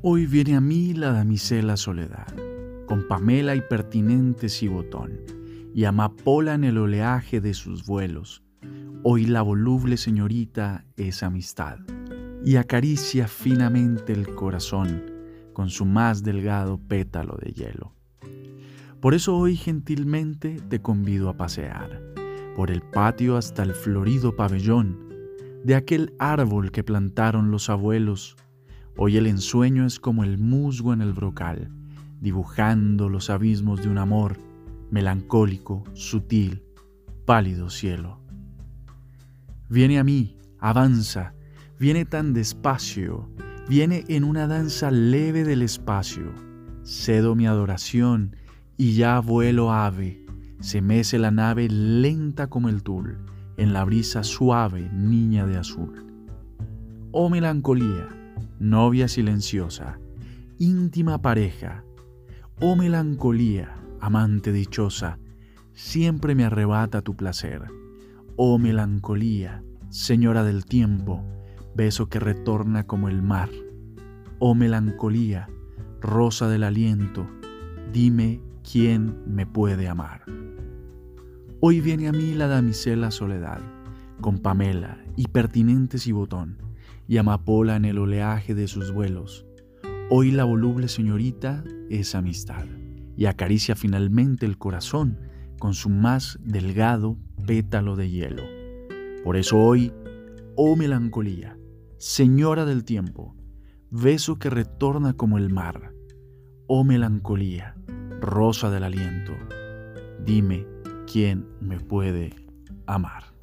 Hoy viene a mí la damisela soledad, con Pamela y pertinentes y botón, y amapola en el oleaje de sus vuelos. Hoy la voluble señorita es amistad, y acaricia finamente el corazón con su más delgado pétalo de hielo. Por eso hoy gentilmente te convido a pasear por el patio hasta el florido pabellón de aquel árbol que plantaron los abuelos Hoy el ensueño es como el musgo en el brocal, dibujando los abismos de un amor melancólico, sutil, pálido cielo. Viene a mí, avanza, viene tan despacio, viene en una danza leve del espacio. Cedo mi adoración y ya vuelo ave, se mece la nave lenta como el tul, en la brisa suave, niña de azul. Oh melancolía, novia silenciosa, íntima pareja, oh melancolía, amante dichosa, siempre me arrebata tu placer. Oh melancolía, señora del tiempo, beso que retorna como el mar. Oh melancolía, rosa del aliento, dime quién me puede amar. Hoy viene a mí la damisela soledad, con Pamela y pertinentes y botón y amapola en el oleaje de sus vuelos. Hoy la voluble señorita es amistad y acaricia finalmente el corazón con su más delgado pétalo de hielo. Por eso hoy, oh melancolía, señora del tiempo, beso que retorna como el mar, oh melancolía, rosa del aliento, dime quién me puede amar.